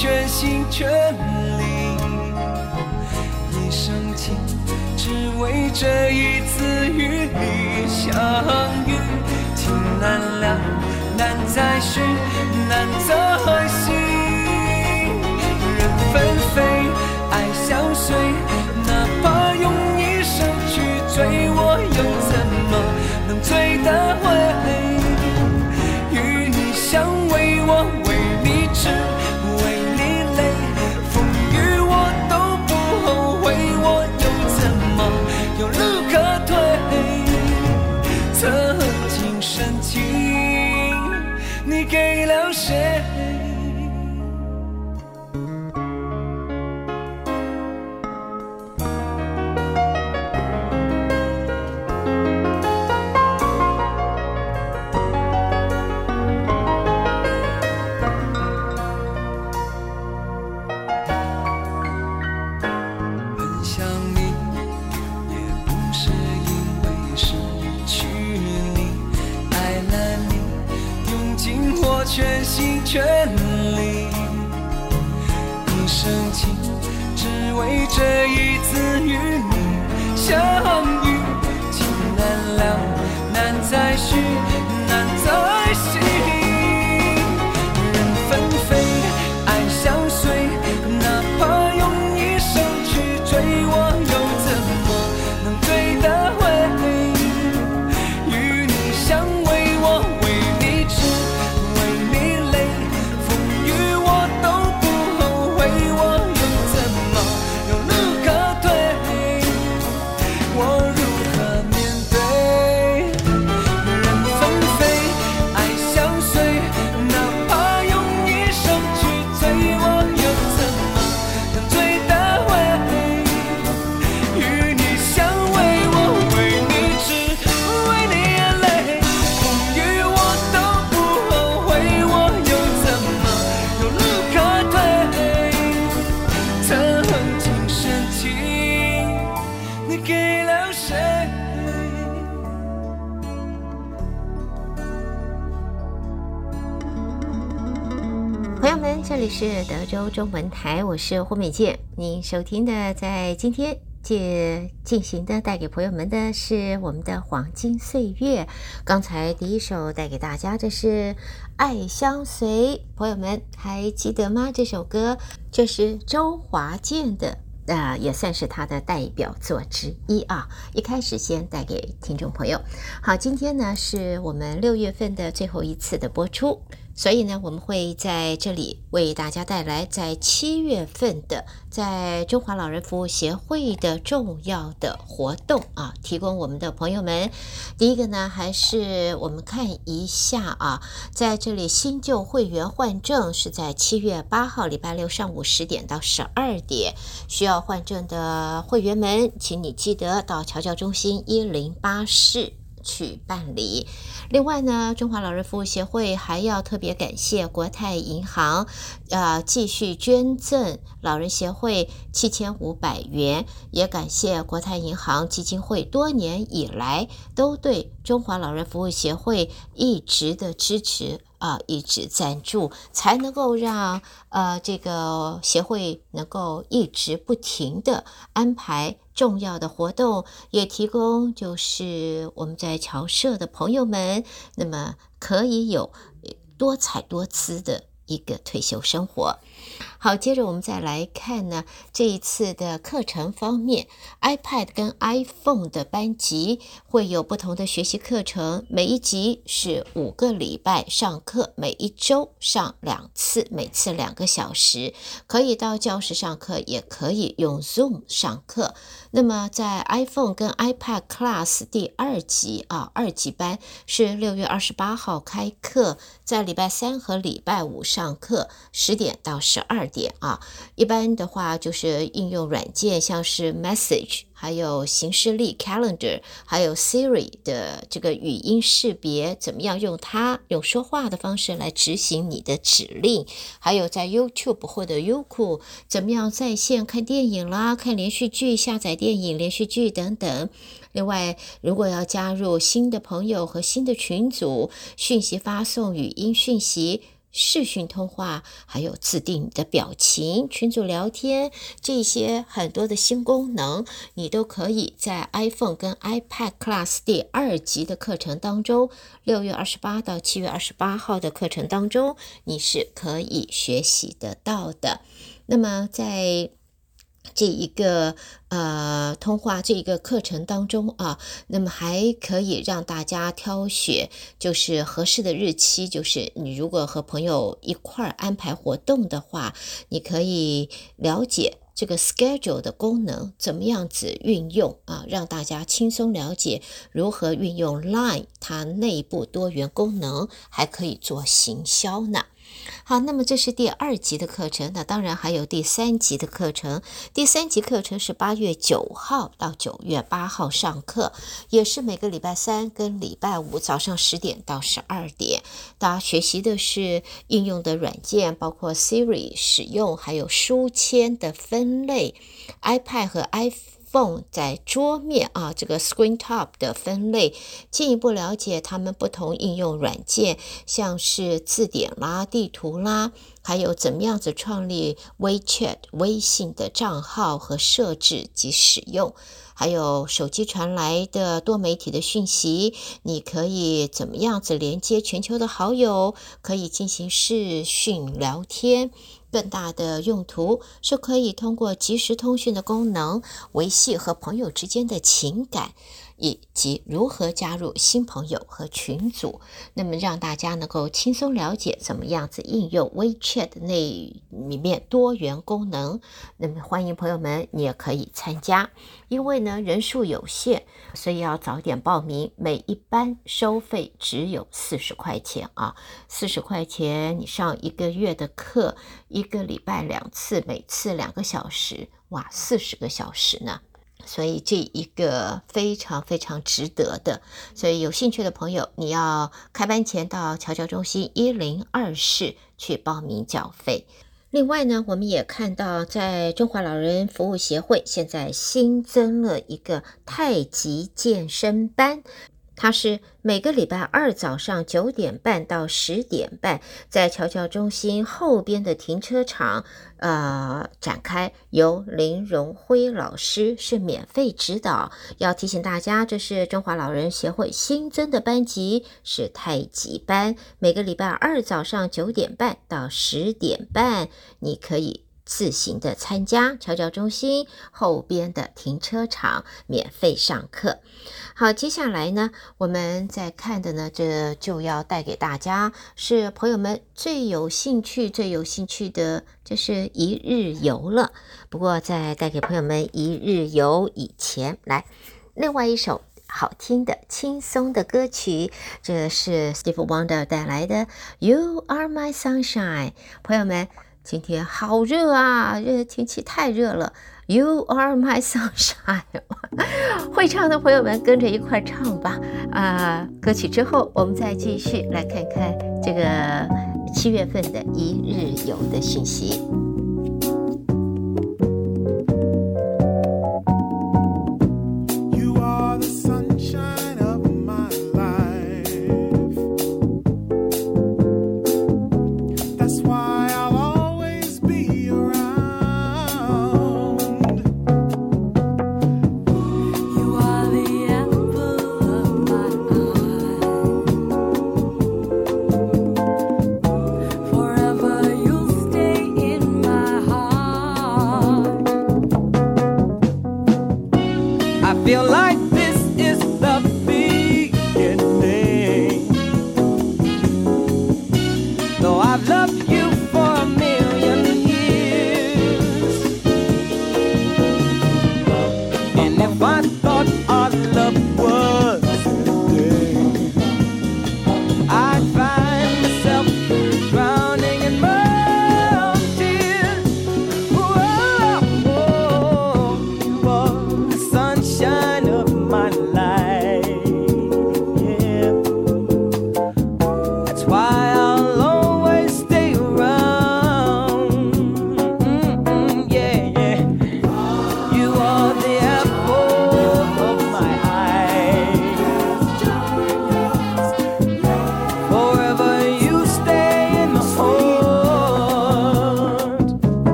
全心全力。一生情，只为这一次与你相遇。情难了，难再续，难再续。人纷飞，爱相随，哪怕用一生去追，我又怎么能追得回？与你相偎，我为你痴。全心全力，一生情，只为这一次与你相遇。情难了，难再续。是德州中文台，我是胡美健。您收听的，在今天借进行的，带给朋友们的是我们的黄金岁月。刚才第一首带给大家的是《爱相随》，朋友们还记得吗？这首歌这是周华健的，呃，也算是他的代表作之一啊。一开始先带给听众朋友。好，今天呢是我们六月份的最后一次的播出。所以呢，我们会在这里为大家带来在七月份的在中华老人服务协会的重要的活动啊，提供我们的朋友们。第一个呢，还是我们看一下啊，在这里新旧会员换证是在七月八号礼拜六上午十点到十二点，需要换证的会员们，请你记得到侨教中心一零八室去办理。另外呢，中华老人服务协会还要特别感谢国泰银行，呃，继续捐赠老人协会七千五百元，也感谢国泰银行基金会多年以来都对中华老人服务协会一直的支持啊，一直赞助，才能够让呃这个协会能够一直不停的安排。重要的活动也提供，就是我们在侨社的朋友们，那么可以有多彩多姿的一个退休生活。好，接着我们再来看呢，这一次的课程方面，iPad 跟 iPhone 的班级会有不同的学习课程，每一级是五个礼拜上课，每一周上两次，每次两个小时，可以到教室上课，也可以用 Zoom 上课。那么在 iPhone 跟 iPad Class 第二级啊，二级班是六月二十八号开课，在礼拜三和礼拜五上课，十点到十二点啊。一般的话就是应用软件，像是 Message 还有行事历 calendar，还有 Siri 的这个语音识别，怎么样用它用说话的方式来执行你的指令？还有在 YouTube 或者优酷，怎么样在线看电影啦、看连续剧、下载电影、连续剧等等。另外，如果要加入新的朋友和新的群组，讯息发送语音讯息。视讯通话，还有自定你的表情、群组聊天，这些很多的新功能，你都可以在 iPhone 跟 iPad Class 第二级的课程当中，六月二十八到七月二十八号的课程当中，你是可以学习得到的。那么在这一个呃通话这一个课程当中啊，那么还可以让大家挑选就是合适的日期，就是你如果和朋友一块儿安排活动的话，你可以了解这个 schedule 的功能怎么样子运用啊，让大家轻松了解如何运用 Line 它内部多元功能，还可以做行销呢。好，那么这是第二级的课程，那当然还有第三级的课程。第三级课程是八月九号到九月八号上课，也是每个礼拜三跟礼拜五早上十点到十二点。大家学习的是应用的软件，包括 Siri 使用，还有书签的分类，iPad 和 iPhone。Phone 在桌面啊，这个 Screen Top 的分类，进一步了解他们不同应用软件，像是字典啦、地图啦，还有怎么样子创立 WeChat 微信的账号和设置及使用，还有手机传来的多媒体的讯息，你可以怎么样子连接全球的好友，可以进行视讯聊天。更大的用途是可以通过即时通讯的功能维系和朋友之间的情感，以及如何加入新朋友和群组。那么让大家能够轻松了解怎么样子应用 WeChat 那里面多元功能。那么欢迎朋友们，你也可以参加。因为呢人数有限，所以要早点报名。每一班收费只有四十块钱啊，四十块钱你上一个月的课，一个礼拜两次，每次两个小时，哇，四十个小时呢。所以这一个非常非常值得的。所以有兴趣的朋友，你要开班前到侨教中心一零二室去报名缴费。另外呢，我们也看到，在中华老人服务协会现在新增了一个太极健身班。它是每个礼拜二早上九点半到十点半，在侨教中心后边的停车场，呃，展开。由林荣辉老师是免费指导。要提醒大家，这是中华老人协会新增的班级，是太极班。每个礼拜二早上九点半到十点半，你可以。自行的参加侨教中心后边的停车场免费上课。好，接下来呢，我们在看的呢，这就要带给大家是朋友们最有兴趣、最有兴趣的，就是一日游了。不过在带给朋友们一日游以前，来，另外一首好听的、轻松的歌曲，这是 Steve Wonder 带来的《You Are My Sunshine》，朋友们。今天好热啊！热天气太热了。You are my sunshine。会唱的朋友们跟着一块唱吧。啊，歌曲之后我们再继续来看看这个七月份的一日游的讯息。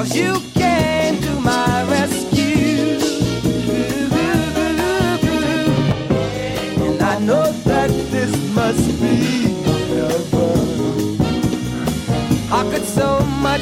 cause you came to my rescue. And I know that this must be heaven. So much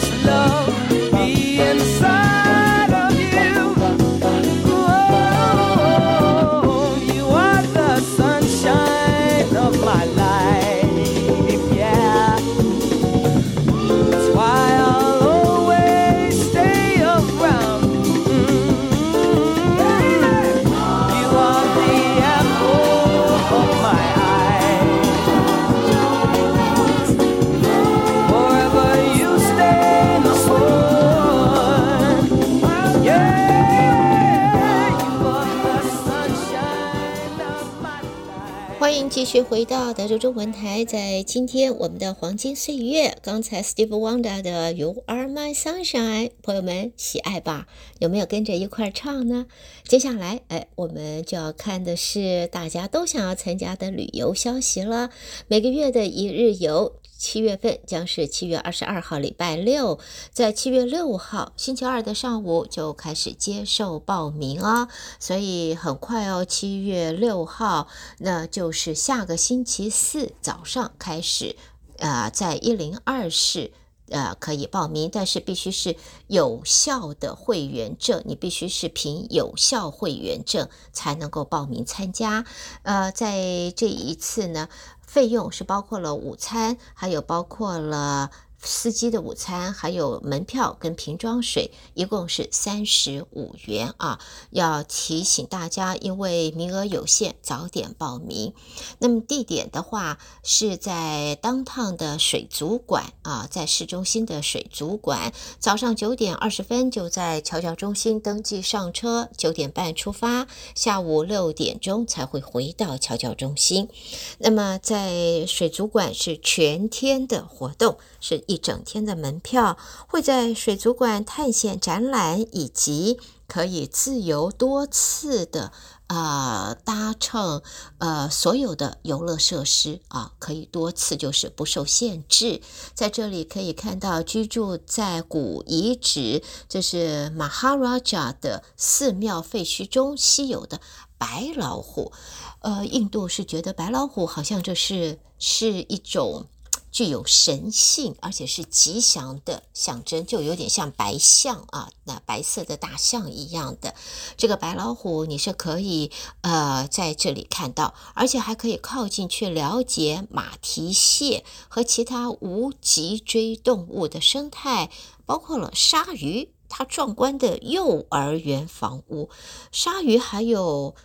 继续回到德州中文台，在今天我们的黄金岁月，刚才 Steve Wonder 的 You Are My Sunshine，朋友们喜爱吧？有没有跟着一块儿唱呢？接下来，哎，我们就要看的是大家都想要参加的旅游消息了。每个月的一日游。七月份将是七月二十二号，礼拜六，在七月六号星期二的上午就开始接受报名啊，所以很快哦，七月六号，那就是下个星期四早上开始，呃，在一零二室，呃，可以报名，但是必须是有效的会员证，你必须是凭有效会员证才能够报名参加，呃，在这一次呢。费用是包括了午餐，还有包括了司机的午餐，还有门票跟瓶装水，一共是三十五元啊。要提醒大家，因为名额有限，早点报名。那么地点的话，是在当趟的水族馆啊，在市中心的水族馆，早上九点二十分就在桥教中心登记上车，九点半出发，下午六点钟才会回到桥教中心。那么在水族馆是全天的活动，是。一整天的门票会在水族馆探险展览，以及可以自由多次的呃搭乘呃所有的游乐设施啊，可以多次就是不受限制。在这里可以看到居住在古遗址，这是马哈拉加的寺庙废墟中稀有的白老虎。呃，印度是觉得白老虎好像就是是一种。具有神性，而且是吉祥的象征，就有点像白象啊，那白色的大象一样的。这个白老虎，你是可以呃在这里看到，而且还可以靠近去了解马蹄蟹和其他无脊椎动物的生态，包括了鲨鱼，它壮观的幼儿园房屋，鲨鱼还有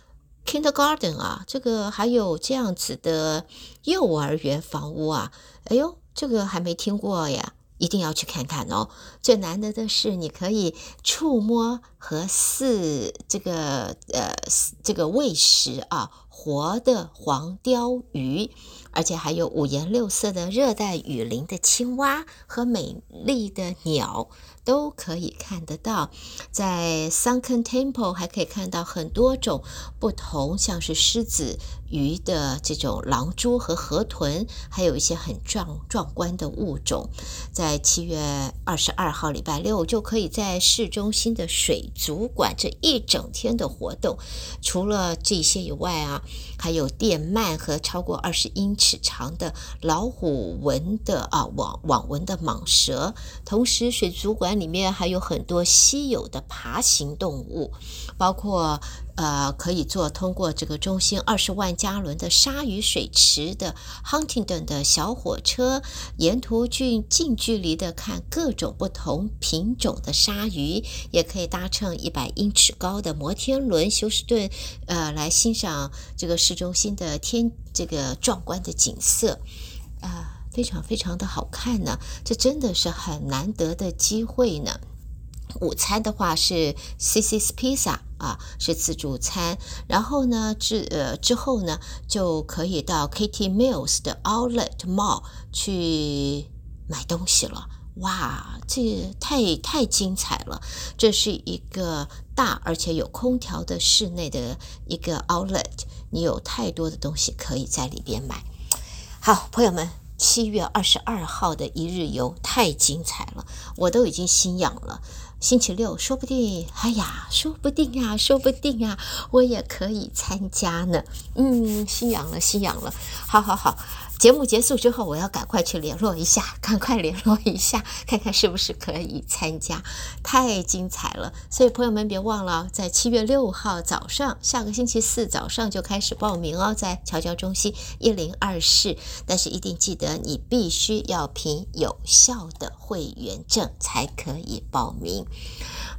Kindergarten 啊，这个还有这样子的幼儿园房屋啊。哎呦，这个还没听过呀，一定要去看看哦。最难得的是，你可以触摸和饲这个呃这个喂食啊活的黄鯛鱼，而且还有五颜六色的热带雨林的青蛙和美丽的鸟。都可以看得到，在 Sunken Temple 还可以看到很多种不同，像是狮子、鱼的这种狼蛛和河豚，还有一些很壮壮观的物种。在七月二十二号礼拜六，就可以在市中心的水族馆这一整天的活动。除了这些以外啊，还有电鳗和超过二十英尺长的老虎纹的啊网网纹的蟒蛇。同时，水族馆。里面还有很多稀有的爬行动物，包括呃，可以坐通过这个中心二十万加仑的鲨鱼水池的 Huntington 的小火车，沿途近近距离的看各种不同品种的鲨鱼，也可以搭乘一百英尺高的摩天轮休斯顿，呃，来欣赏这个市中心的天这个壮观的景色，啊、非常非常的好看呢，这真的是很难得的机会呢。午餐的话是 CC's Pizza 啊，是自助餐。然后呢，之呃之后呢，就可以到 Katy Mills 的 Outlet Mall 去买东西了。哇，这太太精彩了！这是一个大而且有空调的室内的一个 Outlet，你有太多的东西可以在里边买。好，朋友们。七月二十二号的一日游太精彩了，我都已经心痒了。星期六，说不定，哎呀，说不定呀，说不定呀，我也可以参加呢。嗯，心痒了，心痒了。好好好。节目结束之后，我要赶快去联络一下，赶快联络一下，看看是不是可以参加，太精彩了！所以朋友们别忘了，在七月六号早上，下个星期四早上就开始报名哦，在侨教中心一零二室。但是一定记得，你必须要凭有效的会员证才可以报名。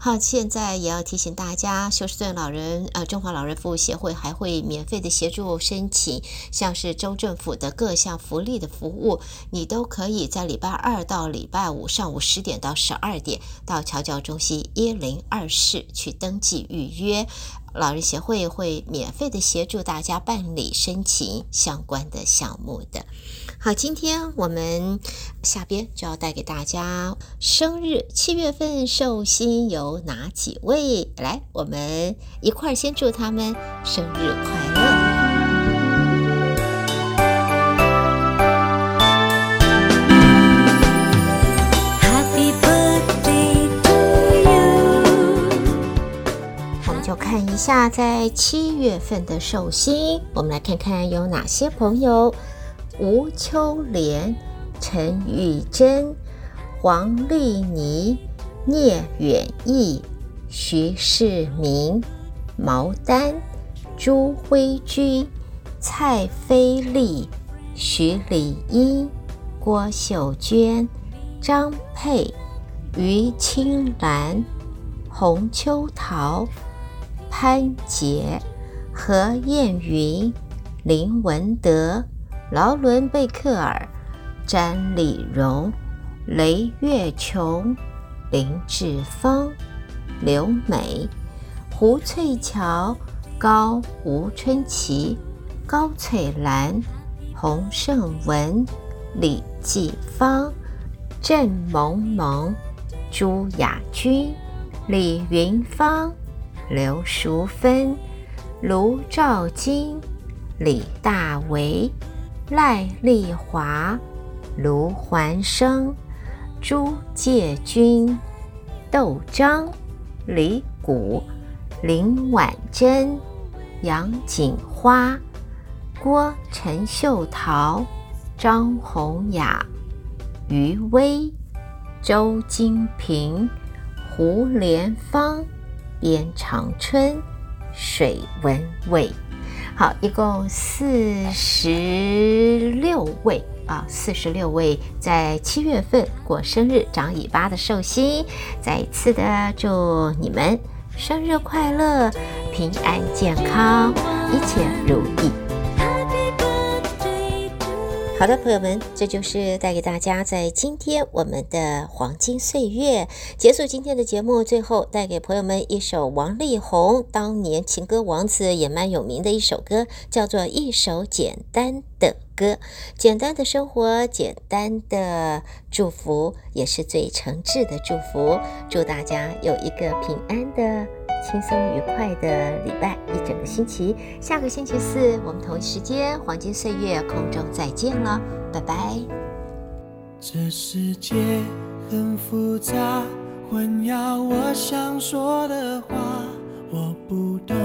好，现在也要提醒大家，休斯顿老人呃中华老人服务协会还会免费的协助申请，像是州政府的各项福利的服务，你都可以在礼拜二到礼拜五上午十点到十二点到侨教中心一零二室去登记预约，老人协会会免费的协助大家办理申请相关的项目的。好，今天我们下边就要带给大家生日，七月份寿星有哪几位？来，我们一块儿先祝他们生日快乐。Happy birthday to you。我们就看一下，在七月份的寿星，我们来看看有哪些朋友。吴秋莲、陈玉珍、黄丽妮、聂远义、徐世明、毛丹、朱辉君、蔡菲丽、徐丽英、郭秀娟、张佩、于青兰、洪秋桃、潘杰、何燕云、林文德。劳伦贝克尔、詹丽蓉、雷月琼、林志芳、刘美、胡翠桥、高吴春琪、高翠兰、洪胜文、李继芳、郑萌萌、朱雅君、李云芳、刘淑芬、卢兆金、李大为。赖丽华、卢环生、朱介军、窦章、李谷、林婉珍、杨锦花、郭陈秀桃、张洪雅、余威、周金平、胡连芳、边长春、水文蔚。好，一共四十六位啊，四十六位在七月份过生日长尾巴的寿星，再一次的祝你们生日快乐，平安健康，一切如意。好的，朋友们，这就是带给大家在今天我们的黄金岁月。结束今天的节目，最后带给朋友们一首王力宏当年情歌王子也蛮有名的一首歌，叫做《一首简单的。歌》。简单的生活，简单的祝福，也是最诚挚的祝福。祝大家有一个平安的。轻松愉快的礼拜一整个星期，下个星期四我们同一时间黄金岁月空中再见了，拜拜。这世界很复杂，混淆我想说的话，我不懂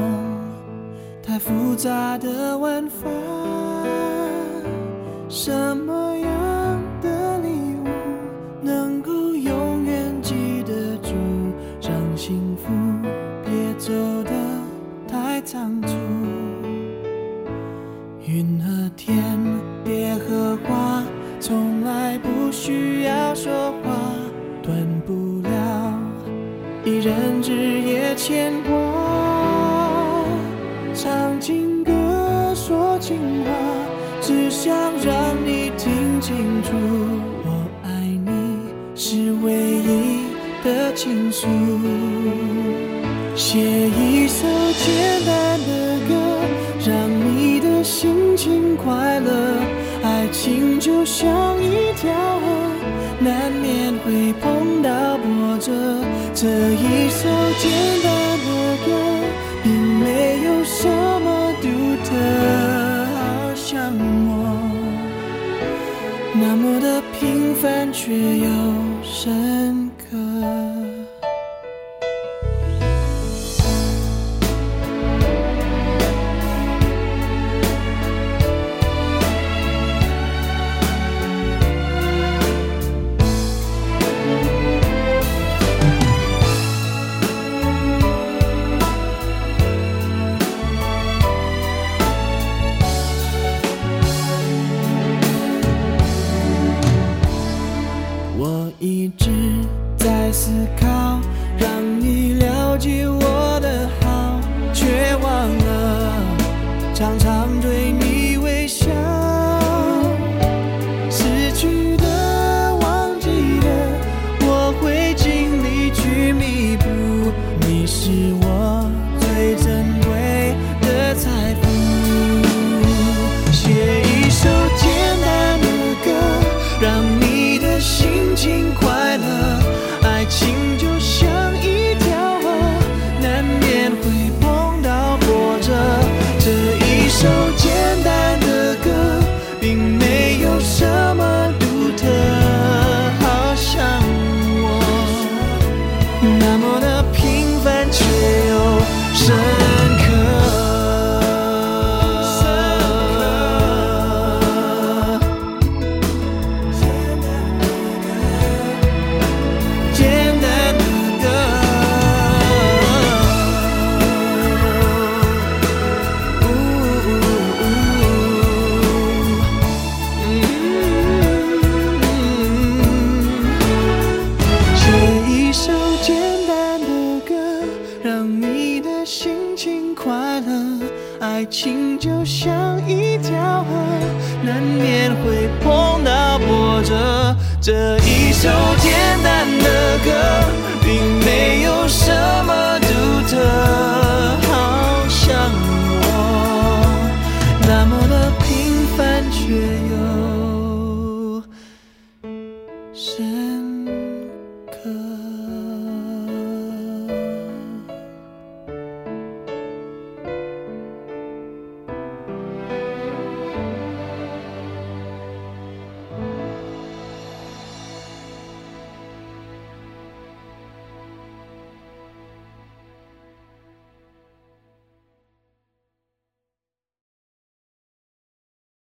太复杂的玩法，什么样的礼物能够永远记得住，让幸福别。走得太仓促，云和天，蝶和花，从来不需要说话，断不了一人日夜牵挂。唱情歌，说情话，只想让你听清楚，我爱你是唯一的倾诉。写一首简单的歌，让你的心情快乐。爱情就像一条河，难免会碰到波折。这一首简单的歌，并没有什么独特，像我那么的平凡却又深这一首简单的歌，